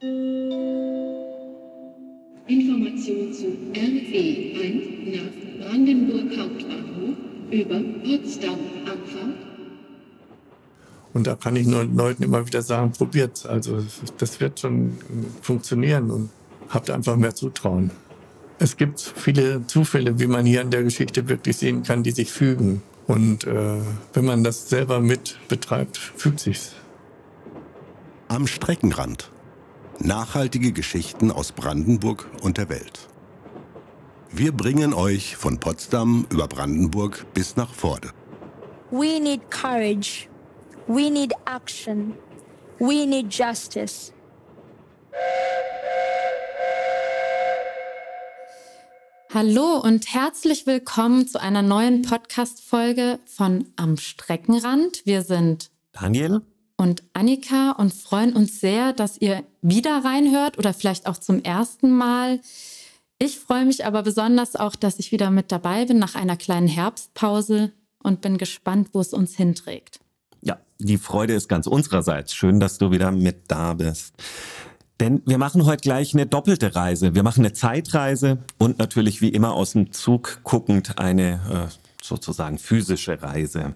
Information zu RE1 nach Brandenburg Hauptbahnhof über Potsdam Abfahrt. Und da kann ich nur Leuten immer wieder sagen, probiert's. Also das wird schon funktionieren und habt einfach mehr Zutrauen. Es gibt viele Zufälle, wie man hier in der Geschichte wirklich sehen kann, die sich fügen. Und äh, wenn man das selber mit betreibt, fügt sich's. Am Streckenrand. Nachhaltige Geschichten aus Brandenburg und der Welt. Wir bringen euch von Potsdam über Brandenburg bis nach Vorde. We need courage. We need action. We need justice. Hallo und herzlich willkommen zu einer neuen Podcast-Folge von Am Streckenrand. Wir sind Daniel und Annika und freuen uns sehr, dass ihr wieder reinhört oder vielleicht auch zum ersten Mal. Ich freue mich aber besonders auch, dass ich wieder mit dabei bin nach einer kleinen Herbstpause und bin gespannt, wo es uns hinträgt. Ja, die Freude ist ganz unsererseits. Schön, dass du wieder mit da bist. Denn wir machen heute gleich eine doppelte Reise. Wir machen eine Zeitreise und natürlich wie immer aus dem Zug guckend eine äh, sozusagen physische Reise.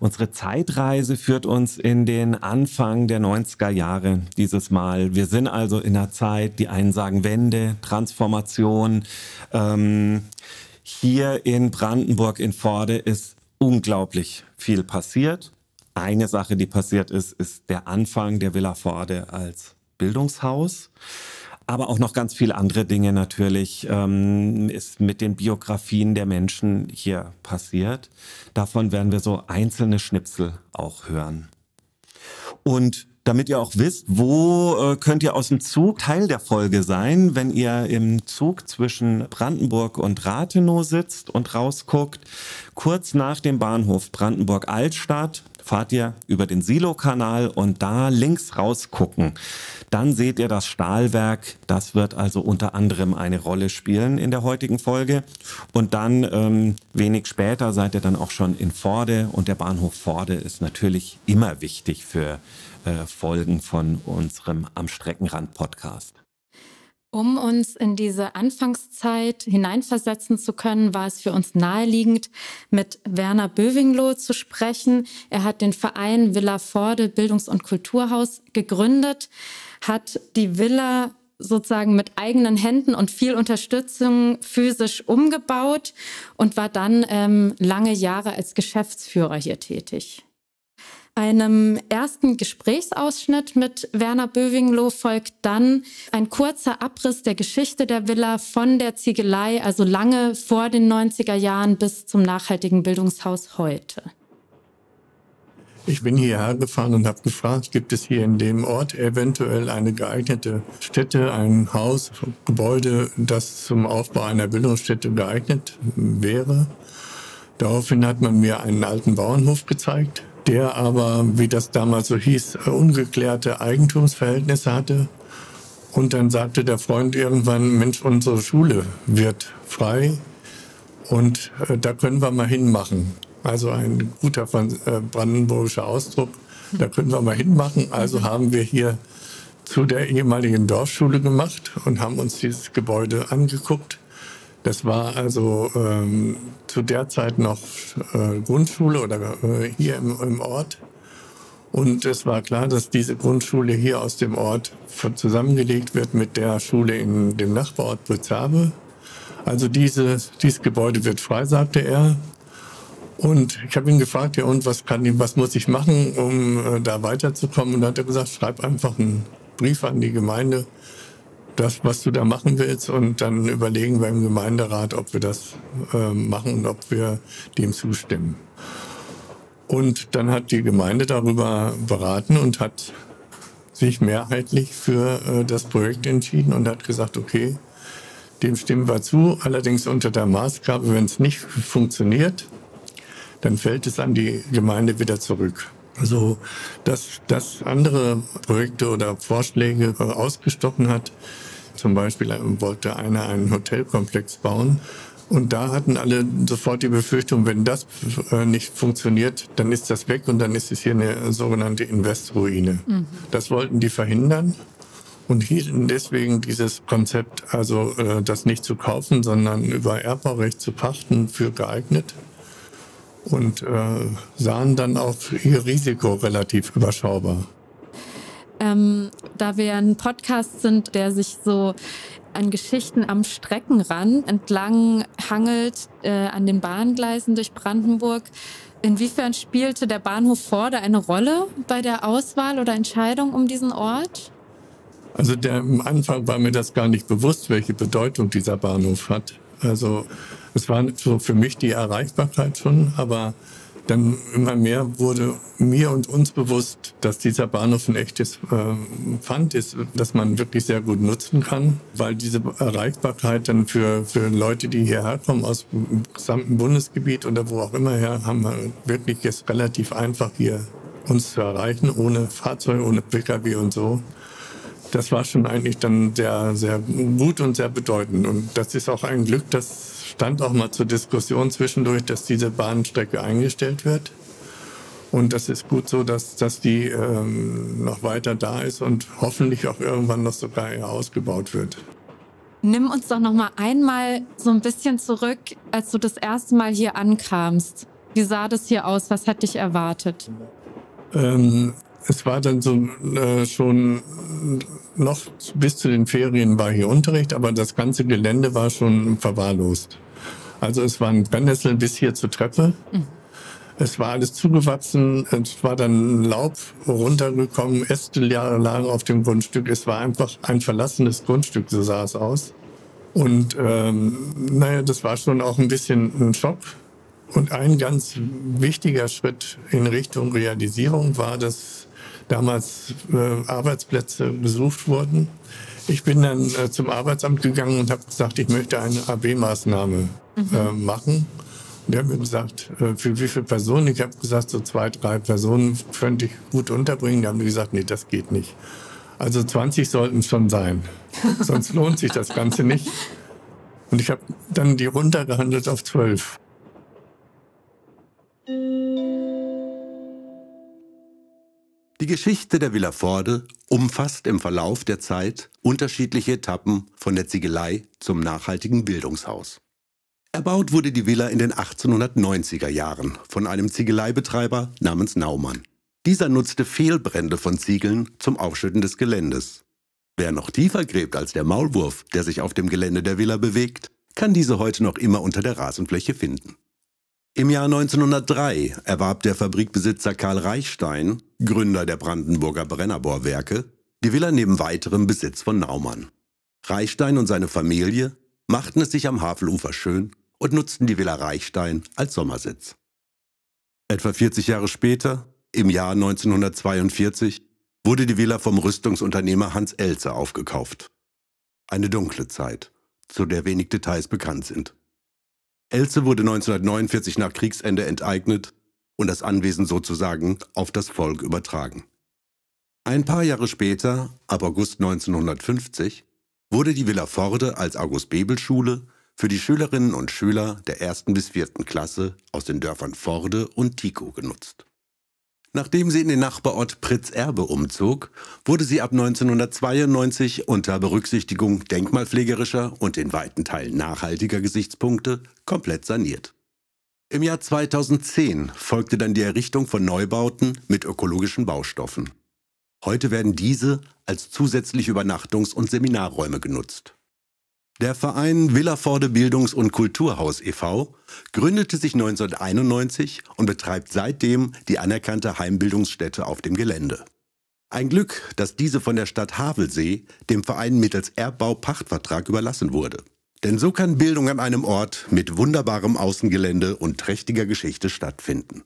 Unsere Zeitreise führt uns in den Anfang der 90er Jahre dieses Mal. Wir sind also in einer Zeit, die einen sagen Wende, Transformation. Ähm, hier in Brandenburg in Vorde ist unglaublich viel passiert. Eine Sache, die passiert ist, ist der Anfang der Villa Vorde als Bildungshaus aber auch noch ganz viele andere Dinge natürlich ähm, ist mit den Biografien der Menschen hier passiert. Davon werden wir so einzelne Schnipsel auch hören. Und damit ihr auch wisst, wo äh, könnt ihr aus dem Zug Teil der Folge sein, wenn ihr im Zug zwischen Brandenburg und Rathenow sitzt und rausguckt. Kurz nach dem Bahnhof Brandenburg Altstadt fahrt ihr über den Silo-Kanal und da links rausgucken. Dann seht ihr das Stahlwerk. Das wird also unter anderem eine Rolle spielen in der heutigen Folge. Und dann ähm, wenig später seid ihr dann auch schon in Vorde und der Bahnhof Vorde ist natürlich immer wichtig für äh, Folgen von unserem Am Streckenrand Podcast. Um uns in diese Anfangszeit hineinversetzen zu können, war es für uns naheliegend, mit Werner Böwingloh zu sprechen. Er hat den Verein Villa Vorde Bildungs- und Kulturhaus gegründet, hat die Villa sozusagen mit eigenen Händen und viel Unterstützung physisch umgebaut und war dann ähm, lange Jahre als Geschäftsführer hier tätig. Einem ersten Gesprächsausschnitt mit Werner Böwingloh folgt dann ein kurzer Abriss der Geschichte der Villa von der Ziegelei, also lange vor den 90er Jahren bis zum nachhaltigen Bildungshaus heute. Ich bin hierher gefahren und habe gefragt, gibt es hier in dem Ort eventuell eine geeignete Stätte, ein Haus, Gebäude, das zum Aufbau einer Bildungsstätte geeignet wäre. Daraufhin hat man mir einen alten Bauernhof gezeigt, der aber, wie das damals so hieß, ungeklärte Eigentumsverhältnisse hatte. Und dann sagte der Freund irgendwann, Mensch, unsere Schule wird frei und äh, da können wir mal hinmachen. Also ein guter äh, brandenburgischer Ausdruck. Da können wir mal hinmachen. Also haben wir hier zu der ehemaligen Dorfschule gemacht und haben uns dieses Gebäude angeguckt. Das war also ähm, zu der Zeit noch äh, Grundschule oder äh, hier im, im, Ort. Und es war klar, dass diese Grundschule hier aus dem Ort zusammengelegt wird mit der Schule in dem Nachbarort Brützabe. Also diese, dieses Gebäude wird frei, sagte er. Und ich habe ihn gefragt, ja und was kann was muss ich machen, um äh, da weiterzukommen? Und dann hat er gesagt, schreib einfach einen Brief an die Gemeinde das, was du da machen willst und dann überlegen wir im Gemeinderat, ob wir das äh, machen und ob wir dem zustimmen. Und dann hat die Gemeinde darüber beraten und hat sich mehrheitlich für äh, das Projekt entschieden und hat gesagt, okay, dem stimmen wir zu, allerdings unter der Maßgabe, wenn es nicht funktioniert, dann fällt es an die Gemeinde wieder zurück. Also, dass das andere Projekte oder Vorschläge äh, ausgestochen hat, zum Beispiel wollte einer einen Hotelkomplex bauen. Und da hatten alle sofort die Befürchtung, wenn das äh, nicht funktioniert, dann ist das weg und dann ist es hier eine sogenannte Investroine. Mhm. Das wollten die verhindern. und hielten deswegen dieses Konzept, also äh, das nicht zu kaufen, sondern über Erbbaurecht zu pachten, für geeignet und äh, sahen dann auch ihr Risiko relativ überschaubar. Ähm, da wir ein Podcast sind, der sich so an Geschichten am Streckenrand entlang hangelt, äh, an den Bahngleisen durch Brandenburg. Inwiefern spielte der Bahnhof Vorde eine Rolle bei der Auswahl oder Entscheidung um diesen Ort? Also der, am Anfang war mir das gar nicht bewusst, welche Bedeutung dieser Bahnhof hat. Also es war so für mich die Erreichbarkeit schon, aber dann immer mehr wurde mir und uns bewusst, dass dieser Bahnhof ein echtes äh, Pfand ist, das man wirklich sehr gut nutzen kann, weil diese Erreichbarkeit dann für, für Leute, die hierher kommen aus dem gesamten Bundesgebiet oder wo auch immer her, haben wir wirklich jetzt relativ einfach hier uns zu erreichen, ohne Fahrzeug, ohne Pkw und so. Das war schon eigentlich dann sehr, sehr gut und sehr bedeutend. Und das ist auch ein Glück, dass stand auch mal zur Diskussion zwischendurch, dass diese Bahnstrecke eingestellt wird. Und das ist gut so, dass, dass die ähm, noch weiter da ist und hoffentlich auch irgendwann noch sogar ausgebaut wird. Nimm uns doch noch mal einmal so ein bisschen zurück, als du das erste Mal hier ankamst. Wie sah das hier aus? Was hat dich erwartet? Ähm, es war dann so äh, schon noch bis zu den Ferien war hier Unterricht, aber das ganze Gelände war schon verwahrlost. Also es waren Brennnesseln bis hier zur Treppe. Mhm. Es war alles zugewachsen, es war dann Laub runtergekommen, Äste lagen auf dem Grundstück. Es war einfach ein verlassenes Grundstück, so sah es aus. Und ähm, naja, das war schon auch ein bisschen ein Schock. Und ein ganz wichtiger Schritt in Richtung Realisierung war, dass damals äh, Arbeitsplätze besucht wurden. Ich bin dann äh, zum Arbeitsamt gegangen und habe gesagt, ich möchte eine AB-Maßnahme mhm. äh, machen. Und die haben mir gesagt, äh, für wie viele Personen? Ich habe gesagt, so zwei, drei Personen könnte ich gut unterbringen. Die haben mir gesagt, nee, das geht nicht. Also 20 sollten es schon sein. Sonst lohnt sich das Ganze nicht. Und ich habe dann die runtergehandelt auf 12. Die Geschichte der Villa Forde umfasst im Verlauf der Zeit unterschiedliche Etappen von der Ziegelei zum nachhaltigen Bildungshaus. Erbaut wurde die Villa in den 1890er Jahren von einem Ziegeleibetreiber namens Naumann. Dieser nutzte Fehlbrände von Ziegeln zum Aufschütten des Geländes. Wer noch tiefer gräbt als der Maulwurf, der sich auf dem Gelände der Villa bewegt, kann diese heute noch immer unter der Rasenfläche finden. Im Jahr 1903 erwarb der Fabrikbesitzer Karl Reichstein, Gründer der Brandenburger Brennerbohrwerke, die Villa neben weiterem Besitz von Naumann. Reichstein und seine Familie machten es sich am Havelufer schön und nutzten die Villa Reichstein als Sommersitz. Etwa 40 Jahre später, im Jahr 1942, wurde die Villa vom Rüstungsunternehmer Hans Elze aufgekauft. Eine dunkle Zeit, zu der wenig Details bekannt sind. Elze wurde 1949 nach Kriegsende enteignet und das Anwesen sozusagen auf das Volk übertragen. Ein paar Jahre später, ab August 1950, wurde die Villa Forde als August-Bebel-Schule für die Schülerinnen und Schüler der ersten bis vierten Klasse aus den Dörfern Forde und Tico genutzt. Nachdem sie in den Nachbarort Pritzerbe umzog, wurde sie ab 1992 unter Berücksichtigung denkmalpflegerischer und in weiten Teilen nachhaltiger Gesichtspunkte komplett saniert. Im Jahr 2010 folgte dann die Errichtung von Neubauten mit ökologischen Baustoffen. Heute werden diese als zusätzliche Übernachtungs- und Seminarräume genutzt. Der Verein Villaforde Bildungs- und Kulturhaus e.V. gründete sich 1991 und betreibt seitdem die anerkannte Heimbildungsstätte auf dem Gelände. Ein Glück, dass diese von der Stadt Havelsee dem Verein mittels Erbbau-Pachtvertrag überlassen wurde. Denn so kann Bildung an einem Ort mit wunderbarem Außengelände und trächtiger Geschichte stattfinden.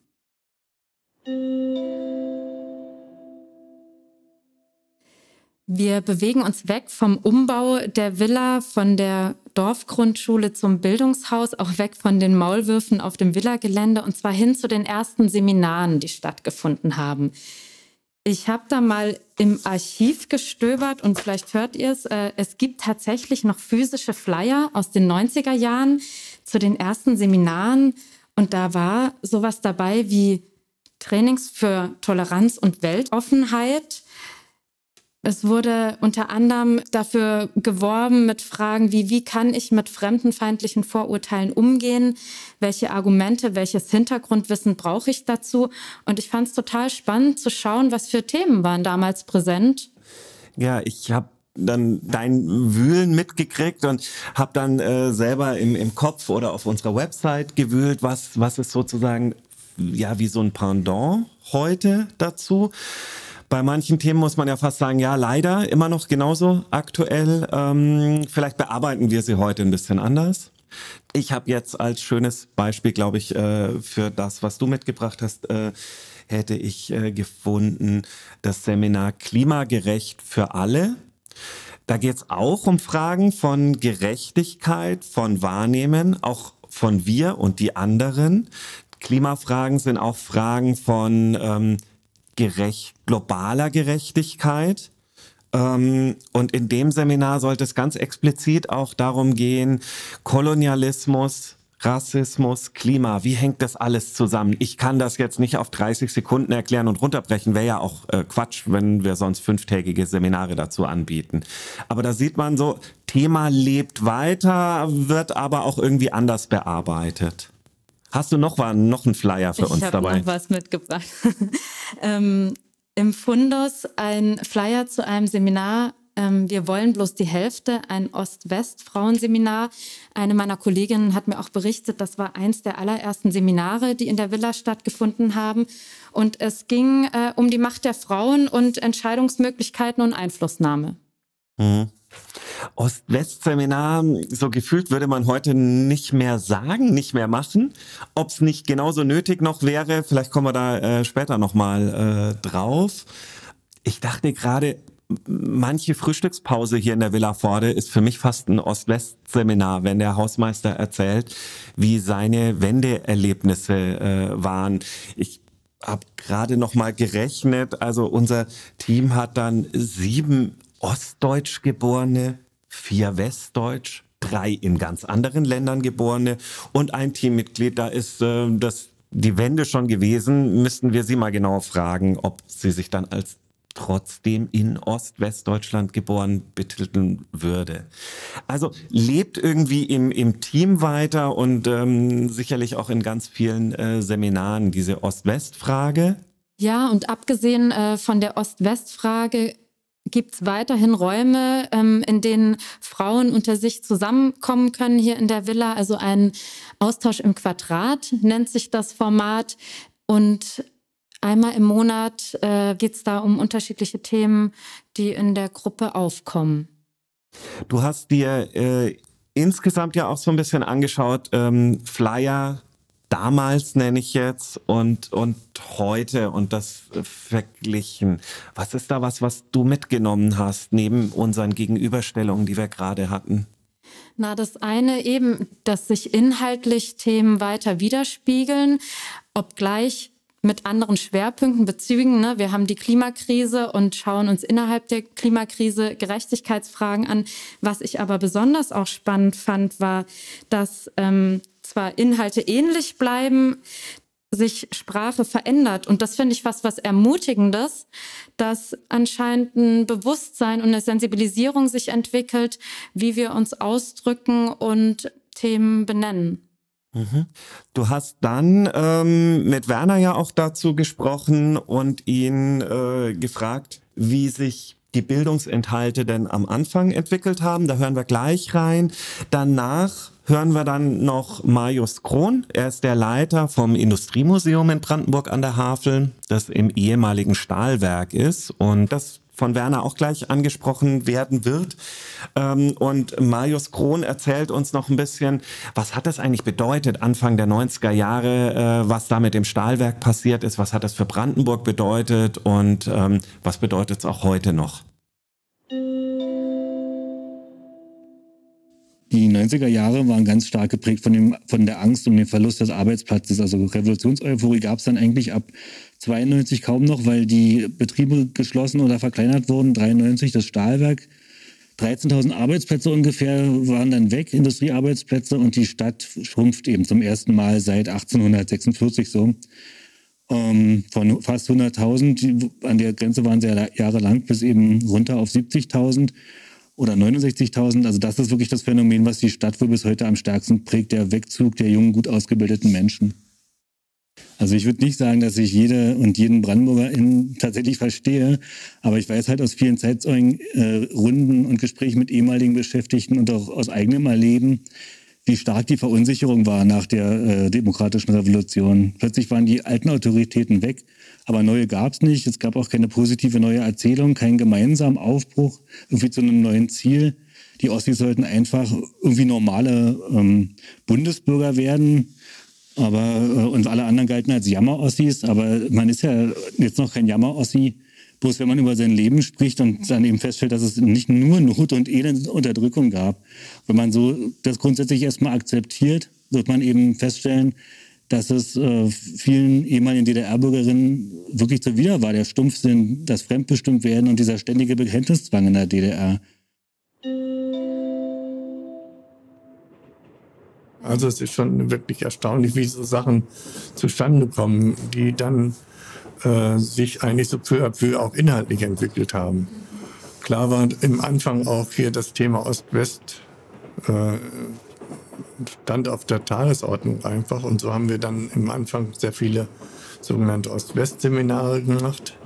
Wir bewegen uns weg vom Umbau der Villa, von der Dorfgrundschule zum Bildungshaus, auch weg von den Maulwürfen auf dem Villagelände und zwar hin zu den ersten Seminaren, die stattgefunden haben. Ich habe da mal im Archiv gestöbert und vielleicht hört ihr es. Äh, es gibt tatsächlich noch physische Flyer aus den 90er Jahren zu den ersten Seminaren und da war sowas dabei wie Trainings für Toleranz und Weltoffenheit Es wurde unter anderem dafür geworben mit Fragen wie, wie kann ich mit fremdenfeindlichen Vorurteilen umgehen? Welche Argumente, welches Hintergrundwissen brauche ich dazu? Und ich fand es total spannend zu schauen, was für Themen waren damals präsent. Ja, ich habe dann dein Wühlen mitgekriegt und habe dann äh, selber im, im Kopf oder auf unserer Website gewühlt, was, was ist sozusagen ja wie so ein Pendant heute dazu. Bei manchen Themen muss man ja fast sagen, ja, leider immer noch genauso aktuell. Ähm, vielleicht bearbeiten wir sie heute ein bisschen anders. Ich habe jetzt als schönes Beispiel, glaube ich, äh, für das, was du mitgebracht hast, äh, hätte ich äh, gefunden, das Seminar Klimagerecht für alle. Da geht es auch um Fragen von Gerechtigkeit, von Wahrnehmen, auch von wir und die anderen. Klimafragen sind auch Fragen von ähm, gerecht, globaler Gerechtigkeit. Ähm, und in dem Seminar sollte es ganz explizit auch darum gehen, Kolonialismus, Rassismus, Klima, wie hängt das alles zusammen? Ich kann das jetzt nicht auf 30 Sekunden erklären und runterbrechen, wäre ja auch äh, Quatsch, wenn wir sonst fünftägige Seminare dazu anbieten. Aber da sieht man so, Thema lebt weiter, wird aber auch irgendwie anders bearbeitet. Hast du noch, war, noch einen Flyer für ich uns dabei? Ich habe noch was mitgebracht. ähm, Im Fundus ein Flyer zu einem Seminar ähm, wir wollen bloß die Hälfte, ein Ost-West-Frauenseminar. Eine meiner Kolleginnen hat mir auch berichtet, das war eins der allerersten Seminare, die in der Villa stattgefunden haben. Und es ging äh, um die Macht der Frauen und Entscheidungsmöglichkeiten und Einflussnahme. Mhm. Ost-West-Seminar, so gefühlt würde man heute nicht mehr sagen, nicht mehr machen. Ob es nicht genauso nötig noch wäre, vielleicht kommen wir da äh, später nochmal äh, drauf. Ich dachte gerade, manche Frühstückspause hier in der Villa Forde ist für mich fast ein Ost-West-Seminar, wenn der Hausmeister erzählt, wie seine Wendeerlebnisse äh, waren. Ich habe gerade noch mal gerechnet, also unser Team hat dann sieben Ostdeutsch geborene, vier Westdeutsch, drei in ganz anderen Ländern geborene und ein Teammitglied, da ist äh, das die Wende schon gewesen, müssten wir Sie mal genau fragen, ob Sie sich dann als trotzdem in Ost-Westdeutschland geboren betiteln würde. Also lebt irgendwie im, im Team weiter und ähm, sicherlich auch in ganz vielen äh, Seminaren diese Ost-West-Frage. Ja, und abgesehen äh, von der Ost-West-Frage gibt es weiterhin Räume, ähm, in denen Frauen unter sich zusammenkommen können hier in der Villa. Also ein Austausch im Quadrat nennt sich das Format. Und einmal im Monat äh, geht es da um unterschiedliche Themen, die in der Gruppe aufkommen. Du hast dir äh, insgesamt ja auch so ein bisschen angeschaut, ähm, Flyer damals nenne ich jetzt und, und heute und das verglichen. Was ist da was, was du mitgenommen hast, neben unseren Gegenüberstellungen, die wir gerade hatten? Na, das eine eben, dass sich inhaltlich Themen weiter widerspiegeln, obgleich mit anderen Schwerpunkten bezügen. Ne? Wir haben die Klimakrise und schauen uns innerhalb der Klimakrise Gerechtigkeitsfragen an. Was ich aber besonders auch spannend fand, war, dass ähm, zwar Inhalte ähnlich bleiben, sich Sprache verändert. Und das finde ich was, was Ermutigendes, dass anscheinend ein Bewusstsein und eine Sensibilisierung sich entwickelt, wie wir uns ausdrücken und Themen benennen. Mhm. Du hast dann ähm, mit Werner ja auch dazu gesprochen und ihn äh, gefragt, wie sich die Bildungsinhalte denn am Anfang entwickelt haben. Da hören wir gleich rein. Danach hören wir dann noch Marius Krohn. Er ist der Leiter vom Industriemuseum in Brandenburg an der Havel, das im ehemaligen Stahlwerk ist. Und das von Werner auch gleich angesprochen werden wird. Ähm, und Marius Krohn erzählt uns noch ein bisschen, was hat das eigentlich bedeutet Anfang der 90er Jahre, äh, was da mit dem Stahlwerk passiert ist, was hat das für Brandenburg bedeutet und ähm, was bedeutet es auch heute noch? Die 90er Jahre waren ganz stark geprägt von, dem, von der Angst um den Verlust des Arbeitsplatzes. Also Revolutionseuphorie gab es dann eigentlich ab 92 kaum noch, weil die Betriebe geschlossen oder verkleinert wurden. 93 das Stahlwerk. 13.000 Arbeitsplätze ungefähr waren dann weg, Industriearbeitsplätze, und die Stadt schrumpft eben zum ersten Mal seit 1846 so. ähm, von fast 100.000. An der Grenze waren sie ja jahrelang bis eben runter auf 70.000 oder 69.000. Also das ist wirklich das Phänomen, was die Stadt wohl bis heute am stärksten prägt, der Wegzug der jungen, gut ausgebildeten Menschen. Also ich würde nicht sagen, dass ich jede und jeden Brandenburger in tatsächlich verstehe, aber ich weiß halt aus vielen Zeitzeugen, äh, Runden und Gesprächen mit ehemaligen Beschäftigten und auch aus eigenem Erleben, wie stark die Verunsicherung war nach der äh, demokratischen Revolution. Plötzlich waren die alten Autoritäten weg, aber neue gab es nicht. Es gab auch keine positive neue Erzählung, keinen gemeinsamen Aufbruch irgendwie zu einem neuen Ziel. Die Ossis sollten einfach irgendwie normale ähm, Bundesbürger werden. Aber äh, und alle anderen galten als Jammer-Ossis, aber man ist ja jetzt noch kein Jammer-Ossi, Bloß wenn man über sein Leben spricht und dann eben feststellt, dass es nicht nur Not und Elend und Unterdrückung gab, wenn man so das grundsätzlich erstmal akzeptiert, wird man eben feststellen, dass es äh, vielen ehemaligen DDR-Bürgerinnen wirklich zuwider war, der Stumpfsinn, das Fremdbestimmtwerden und dieser ständige Bekenntniszwang in der DDR. Also es ist schon wirklich erstaunlich, wie so Sachen zustande kommen, die dann äh, sich eigentlich so peu à peu auch inhaltlich entwickelt haben. Klar war im Anfang auch hier das Thema Ost-West äh, stand auf der Tagesordnung einfach und so haben wir dann im Anfang sehr viele sogenannte Ost-West-Seminare gemacht.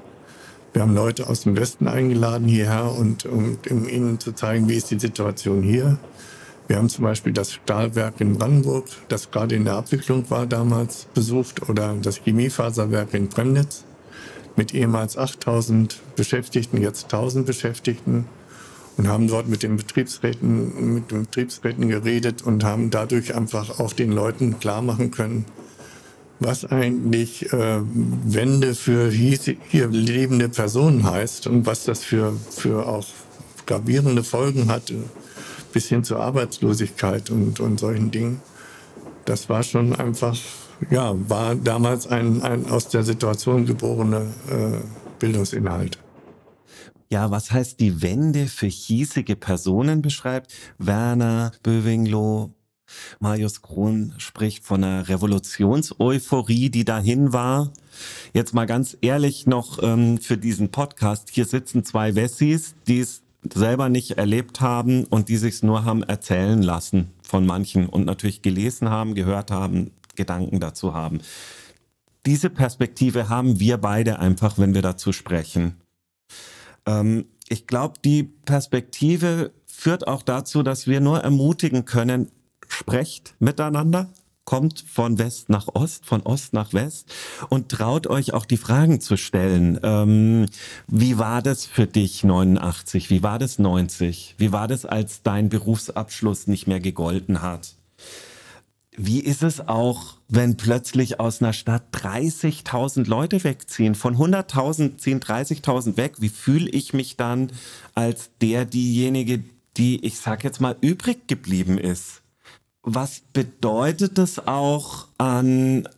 Wir haben Leute aus dem Westen eingeladen hierher und um, um ihnen zu zeigen, wie ist die Situation hier. Wir haben zum Beispiel das Stahlwerk in Brandenburg, das gerade in der Abwicklung war damals, besucht oder das Chemiefaserwerk in Premnitz mit ehemals 8000 Beschäftigten, jetzt 1000 Beschäftigten und haben dort mit den Betriebsräten, mit den Betriebsräten geredet und haben dadurch einfach auch den Leuten klar machen können, was eigentlich äh, Wende für hier lebende Personen heißt und was das für, für auch gravierende Folgen hat, bis hin zur Arbeitslosigkeit und, und solchen Dingen. Das war schon einfach ja, war damals ein, ein aus der Situation geborener äh, Bildungsinhalt. Ja, was heißt die Wende für hiesige Personen beschreibt? Werner Böwinglo, Marius Kron spricht von einer Revolutionseuphorie, die dahin war. Jetzt mal ganz ehrlich noch ähm, für diesen Podcast. Hier sitzen zwei Wessis, die es selber nicht erlebt haben und die sich nur haben erzählen lassen von manchen und natürlich gelesen haben, gehört haben, Gedanken dazu haben. Diese Perspektive haben wir beide einfach, wenn wir dazu sprechen. Ähm, ich glaube, die Perspektive führt auch dazu, dass wir nur ermutigen können, sprecht miteinander, kommt von West nach Ost, von Ost nach West und traut euch auch die Fragen zu stellen. Ähm, wie war das für dich 89? Wie war das 90? Wie war das, als dein Berufsabschluss nicht mehr gegolten hat? Wie ist es auch, wenn plötzlich aus einer Stadt 30.000 Leute wegziehen? Von 100.000 ziehen 30.000 weg. Wie fühle ich mich dann als der, diejenige, die, ich sag jetzt mal, übrig geblieben ist? Was bedeutet es auch an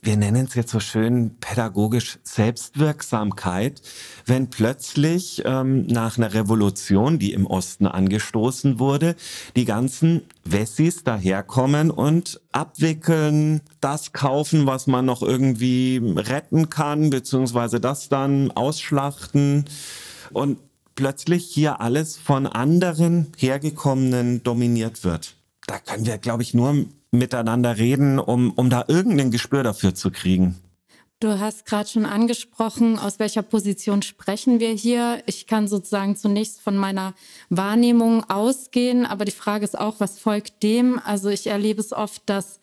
wir nennen es jetzt so schön pädagogisch Selbstwirksamkeit, wenn plötzlich ähm, nach einer Revolution, die im Osten angestoßen wurde, die ganzen Wessis daherkommen und abwickeln, das kaufen, was man noch irgendwie retten kann, beziehungsweise das dann ausschlachten und plötzlich hier alles von anderen Hergekommenen dominiert wird. Da können wir, glaube ich, nur miteinander reden, um, um da irgendein Gespür dafür zu kriegen. Du hast gerade schon angesprochen, aus welcher Position sprechen wir hier. Ich kann sozusagen zunächst von meiner Wahrnehmung ausgehen, aber die Frage ist auch, was folgt dem? Also ich erlebe es oft, dass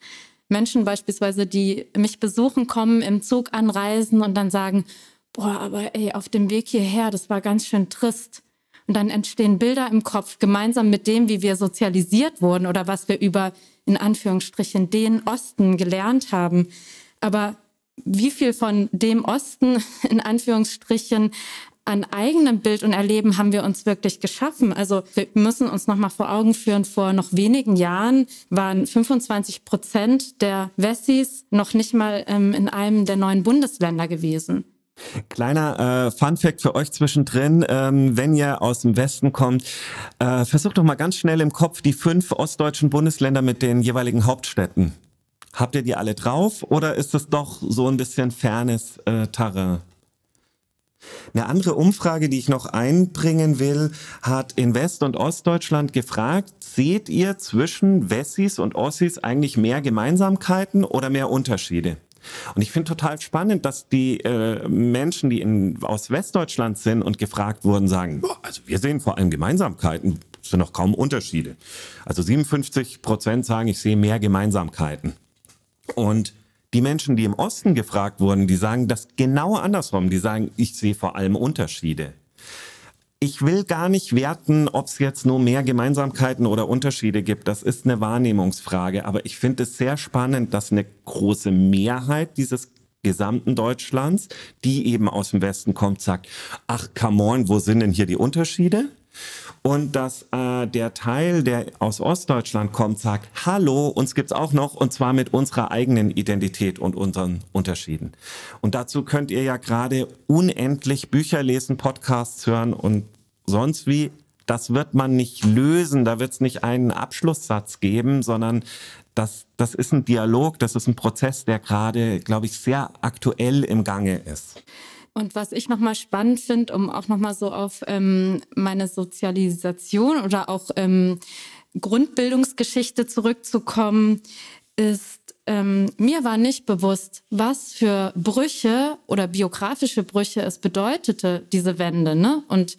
Menschen beispielsweise, die mich besuchen, kommen, im Zug anreisen und dann sagen, boah, aber ey, auf dem Weg hierher, das war ganz schön trist. Und dann entstehen Bilder im Kopf, gemeinsam mit dem, wie wir sozialisiert wurden oder was wir über, in Anführungsstrichen, den Osten gelernt haben. Aber wie viel von dem Osten, in Anführungsstrichen, an eigenem Bild und Erleben haben wir uns wirklich geschaffen. Also wir müssen uns noch mal vor Augen führen, vor noch wenigen Jahren waren 25 Prozent der Wessis noch nicht mal ähm, in einem der neuen Bundesländer gewesen. Kleiner äh, Fun Fact für euch zwischendrin, ähm, wenn ihr aus dem Westen kommt, äh, versucht doch mal ganz schnell im Kopf die fünf ostdeutschen Bundesländer mit den jeweiligen Hauptstädten Habt ihr die alle drauf oder ist es doch so ein bisschen fernes äh, Terrain? Eine andere Umfrage, die ich noch einbringen will, hat in West- und Ostdeutschland gefragt, seht ihr zwischen Wessis und Ossis eigentlich mehr Gemeinsamkeiten oder mehr Unterschiede? Und ich finde total spannend, dass die äh, Menschen, die in, aus Westdeutschland sind und gefragt wurden, sagen, boah, also wir sehen vor allem Gemeinsamkeiten, es sind noch kaum Unterschiede. Also 57 Prozent sagen, ich sehe mehr Gemeinsamkeiten. Und die Menschen, die im Osten gefragt wurden, die sagen das genau andersrum. Die sagen, ich sehe vor allem Unterschiede. Ich will gar nicht werten, ob es jetzt nur mehr Gemeinsamkeiten oder Unterschiede gibt. Das ist eine Wahrnehmungsfrage. Aber ich finde es sehr spannend, dass eine große Mehrheit dieses gesamten Deutschlands, die eben aus dem Westen kommt, sagt, ach, come on, wo sind denn hier die Unterschiede? und dass äh, der Teil, der aus Ostdeutschland kommt, sagt, hallo, uns gibt's auch noch und zwar mit unserer eigenen Identität und unseren Unterschieden. Und dazu könnt ihr ja gerade unendlich Bücher lesen, Podcasts hören und sonst wie. Das wird man nicht lösen, da wird es nicht einen Abschlusssatz geben, sondern das, das ist ein Dialog, das ist ein Prozess, der gerade, glaube ich, sehr aktuell im Gange ist. Und was ich nochmal spannend finde, um auch nochmal so auf ähm, meine Sozialisation oder auch ähm, Grundbildungsgeschichte zurückzukommen, ist, ähm, mir war nicht bewusst, was für Brüche oder biografische Brüche es bedeutete, diese Wende, ne? Und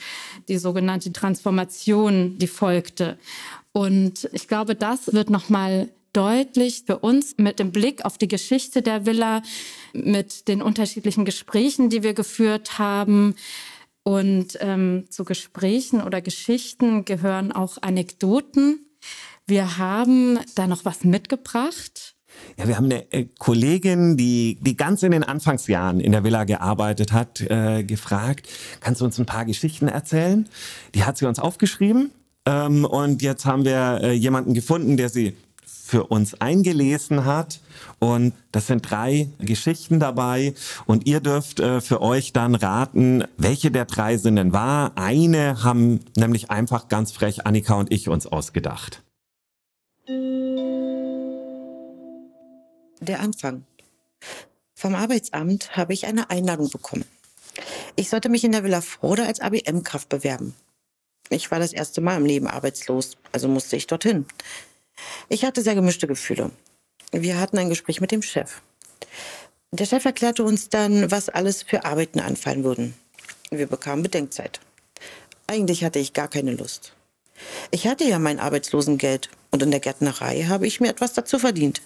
die sogenannte Transformation, die folgte. Und ich glaube, das wird nochmal deutlich für uns mit dem Blick auf die Geschichte der Villa, mit den unterschiedlichen Gesprächen, die wir geführt haben. Und ähm, zu Gesprächen oder Geschichten gehören auch Anekdoten. Wir haben da noch was mitgebracht. Ja, wir haben eine äh, Kollegin, die, die ganz in den Anfangsjahren in der Villa gearbeitet hat, äh, gefragt, kannst du uns ein paar Geschichten erzählen? Die hat sie uns aufgeschrieben. Ähm, und jetzt haben wir äh, jemanden gefunden, der sie für uns eingelesen hat. Und das sind drei Geschichten dabei. Und ihr dürft äh, für euch dann raten, welche der drei sind denn wahr. Eine haben nämlich einfach ganz frech Annika und ich uns ausgedacht. Der Anfang. Vom Arbeitsamt habe ich eine Einladung bekommen. Ich sollte mich in der Villa Frode als ABM-Kraft bewerben. Ich war das erste Mal im Leben arbeitslos, also musste ich dorthin. Ich hatte sehr gemischte Gefühle. Wir hatten ein Gespräch mit dem Chef. Der Chef erklärte uns dann, was alles für Arbeiten anfallen würden. Wir bekamen Bedenkzeit. Eigentlich hatte ich gar keine Lust. Ich hatte ja mein Arbeitslosengeld und in der Gärtnerei habe ich mir etwas dazu verdient.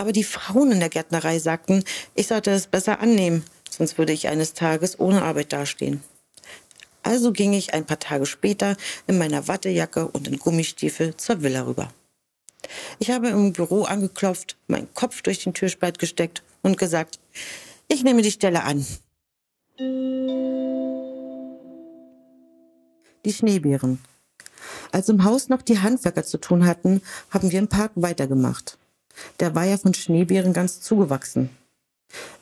Aber die Frauen in der Gärtnerei sagten, ich sollte es besser annehmen, sonst würde ich eines Tages ohne Arbeit dastehen. Also ging ich ein paar Tage später in meiner Wattejacke und in Gummistiefel zur Villa rüber. Ich habe im Büro angeklopft, meinen Kopf durch den Türspalt gesteckt und gesagt, ich nehme die Stelle an. Die Schneebären. Als im Haus noch die Handwerker zu tun hatten, haben wir im Park weitergemacht. Der war ja von Schneebären ganz zugewachsen.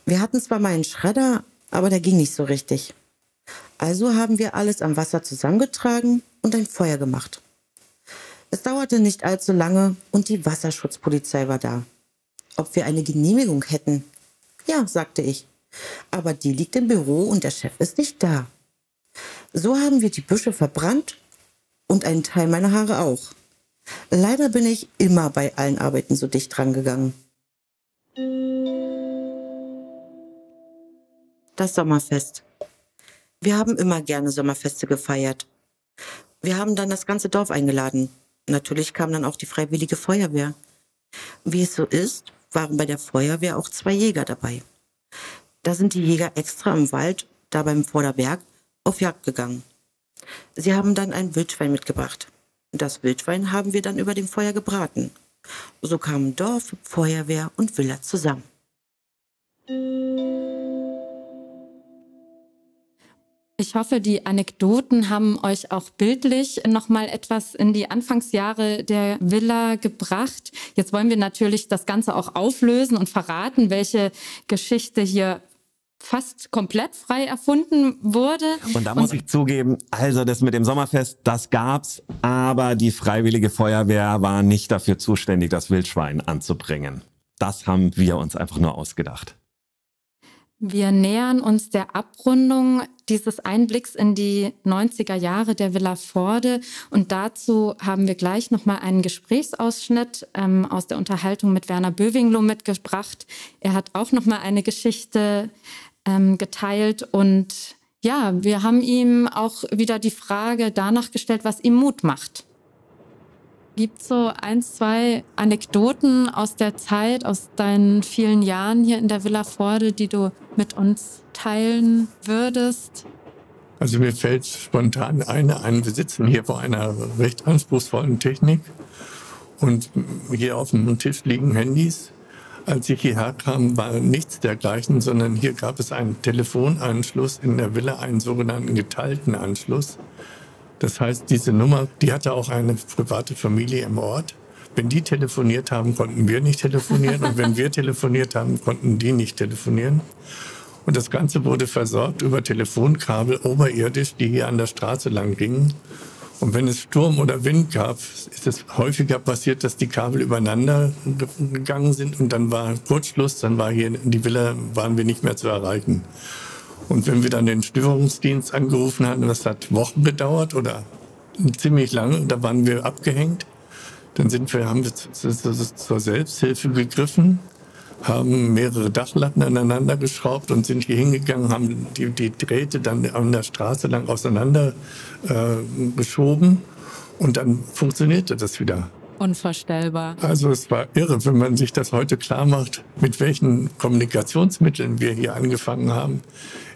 Wir hatten zwar mal einen Schredder, aber der ging nicht so richtig. Also haben wir alles am Wasser zusammengetragen und ein Feuer gemacht. Es dauerte nicht allzu lange und die Wasserschutzpolizei war da. Ob wir eine Genehmigung hätten? Ja, sagte ich. Aber die liegt im Büro und der Chef ist nicht da. So haben wir die Büsche verbrannt und einen Teil meiner Haare auch. Leider bin ich immer bei allen Arbeiten so dicht dran gegangen. Das Sommerfest. Wir haben immer gerne Sommerfeste gefeiert. Wir haben dann das ganze Dorf eingeladen. Natürlich kam dann auch die Freiwillige Feuerwehr. Wie es so ist, waren bei der Feuerwehr auch zwei Jäger dabei. Da sind die Jäger extra im Wald, da beim Vorderberg, auf Jagd gegangen. Sie haben dann ein Wildschwein mitgebracht. Das Wildschwein haben wir dann über dem Feuer gebraten. So kamen Dorf, Feuerwehr und Villa zusammen. Ich hoffe, die Anekdoten haben euch auch bildlich nochmal etwas in die Anfangsjahre der Villa gebracht. Jetzt wollen wir natürlich das Ganze auch auflösen und verraten, welche Geschichte hier fast komplett frei erfunden wurde. Und da muss und ich zugeben, also das mit dem Sommerfest, das gab's, aber die Freiwillige Feuerwehr war nicht dafür zuständig, das Wildschwein anzubringen. das haben wir uns einfach nur ausgedacht. Wir nähern uns der Abrundung dieses Einblicks in die 90er Jahre der Villa Forde und dazu haben wir gleich nochmal einen Gesprächsausschnitt ähm, aus der Unterhaltung mit Werner Böwingloh mitgebracht. Er hat auch nochmal eine Geschichte ähm, geteilt und ja, wir haben ihm auch wieder die Frage danach gestellt, was ihm Mut macht. Gibt so ein, zwei Anekdoten aus der Zeit, aus deinen vielen Jahren hier in der Villa Forde, die du mit uns teilen würdest? Also mir fällt spontan eine ein. Wir sitzen hier vor einer recht anspruchsvollen Technik und hier auf dem Tisch liegen Handys. Als ich hierher kam, war nichts dergleichen, sondern hier gab es einen Telefonanschluss in der Villa, einen sogenannten geteilten Anschluss. Das heißt, diese Nummer, die hatte auch eine private Familie im Ort. Wenn die telefoniert haben, konnten wir nicht telefonieren. Und wenn wir telefoniert haben, konnten die nicht telefonieren. Und das Ganze wurde versorgt über Telefonkabel oberirdisch, die hier an der Straße lang gingen. Und wenn es Sturm oder Wind gab, ist es häufiger passiert, dass die Kabel übereinander gegangen sind und dann war Kurzschluss, dann war hier die Villa, waren wir nicht mehr zu erreichen. Und wenn wir dann den Störungsdienst angerufen hatten, das hat Wochen gedauert oder ziemlich lange, da waren wir abgehängt. Dann sind wir, haben wir zur Selbsthilfe gegriffen, haben mehrere Dachlatten aneinander geschraubt und sind hier hingegangen, haben die, die Drähte dann an der Straße lang auseinander äh, geschoben und dann funktionierte das wieder. Unvorstellbar. Also es war irre, wenn man sich das heute klar macht, mit welchen Kommunikationsmitteln wir hier angefangen haben,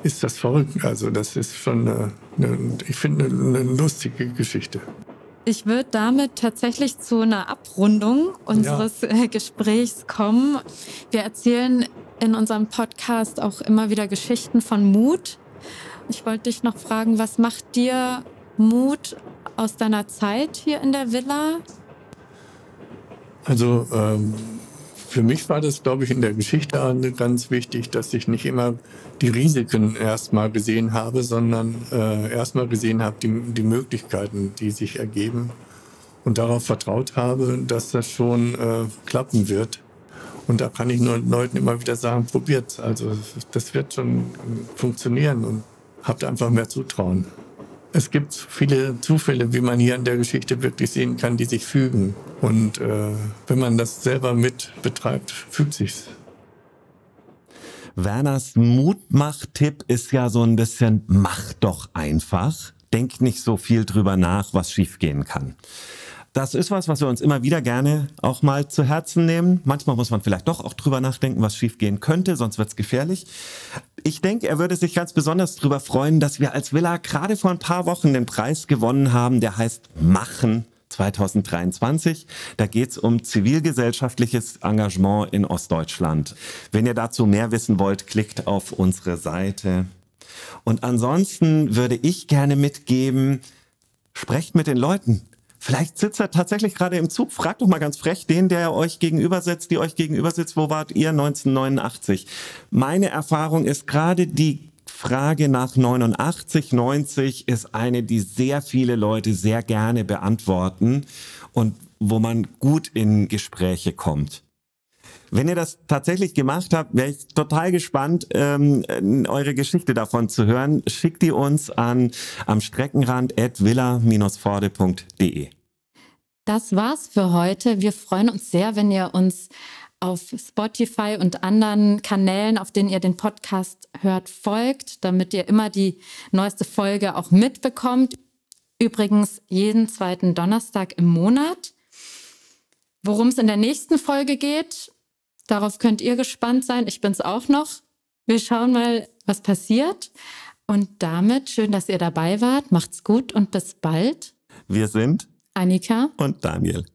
ist das verrückt. Also das ist schon, eine, eine, ich finde, eine, eine lustige Geschichte. Ich würde damit tatsächlich zu einer Abrundung unseres ja. Äh, Gesprächs kommen. Wir erzählen in unserem Podcast auch immer wieder Geschichten von Mut. Ich wollte dich noch fragen, was macht dir Mut aus deiner Zeit hier in der Villa? Also ähm, für mich war das, glaube ich, in der Geschichte ganz wichtig, dass ich nicht immer die Risiken erstmal gesehen habe, sondern äh, erstmal gesehen habe, die, die Möglichkeiten, die sich ergeben und darauf vertraut habe, dass das schon äh, klappen wird. Und da kann ich nur Leuten immer wieder sagen, probiert Also das wird schon funktionieren und habt einfach mehr Zutrauen. Es gibt viele Zufälle, wie man hier in der Geschichte wirklich sehen kann, die sich fügen. Und äh, wenn man das selber mit betreibt, fügt sich's. Werners Mutmach-Tipp ist ja so ein bisschen, mach doch einfach. Denk nicht so viel drüber nach, was schiefgehen kann. Das ist was, was wir uns immer wieder gerne auch mal zu Herzen nehmen. Manchmal muss man vielleicht doch auch drüber nachdenken, was schiefgehen könnte, sonst wird's gefährlich. Ich denke, er würde sich ganz besonders darüber freuen, dass wir als Villa gerade vor ein paar Wochen den Preis gewonnen haben, der heißt Machen 2023. Da geht's um zivilgesellschaftliches Engagement in Ostdeutschland. Wenn ihr dazu mehr wissen wollt, klickt auf unsere Seite. Und ansonsten würde ich gerne mitgeben, sprecht mit den Leuten. Vielleicht sitzt er tatsächlich gerade im Zug. Fragt doch mal ganz frech den, der euch gegenüber sitzt, die euch gegenüber sitzt. Wo wart ihr 1989? Meine Erfahrung ist gerade die Frage nach 89, 90 ist eine, die sehr viele Leute sehr gerne beantworten und wo man gut in Gespräche kommt. Wenn ihr das tatsächlich gemacht habt, wäre ich total gespannt, ähm, eure Geschichte davon zu hören. Schickt die uns an am Streckenrand at villa-forde.de. Das war's für heute. Wir freuen uns sehr, wenn ihr uns auf Spotify und anderen Kanälen, auf denen ihr den Podcast hört, folgt, damit ihr immer die neueste Folge auch mitbekommt. Übrigens jeden zweiten Donnerstag im Monat. Worum es in der nächsten Folge geht, Darauf könnt ihr gespannt sein. Ich bin es auch noch. Wir schauen mal, was passiert. Und damit schön, dass ihr dabei wart. Macht's gut und bis bald. Wir sind Annika und Daniel.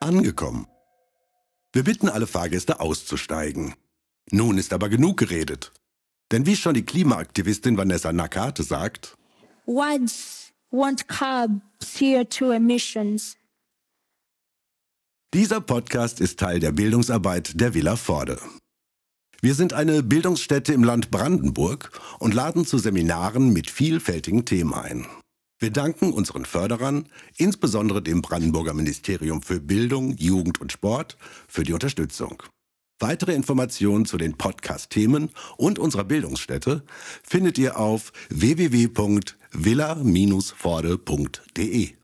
Angekommen. Wir bitten alle Fahrgäste auszusteigen. Nun ist aber genug geredet. Denn wie schon die Klimaaktivistin Vanessa Nakate sagt, Words won't curb CO2 emissions. Dieser Podcast ist Teil der Bildungsarbeit der Villa Vorde. Wir sind eine Bildungsstätte im Land Brandenburg und laden zu Seminaren mit vielfältigen Themen ein. Wir danken unseren Förderern, insbesondere dem Brandenburger Ministerium für Bildung, Jugend und Sport, für die Unterstützung. Weitere Informationen zu den Podcast-Themen und unserer Bildungsstätte findet ihr auf www.villa-forde.de.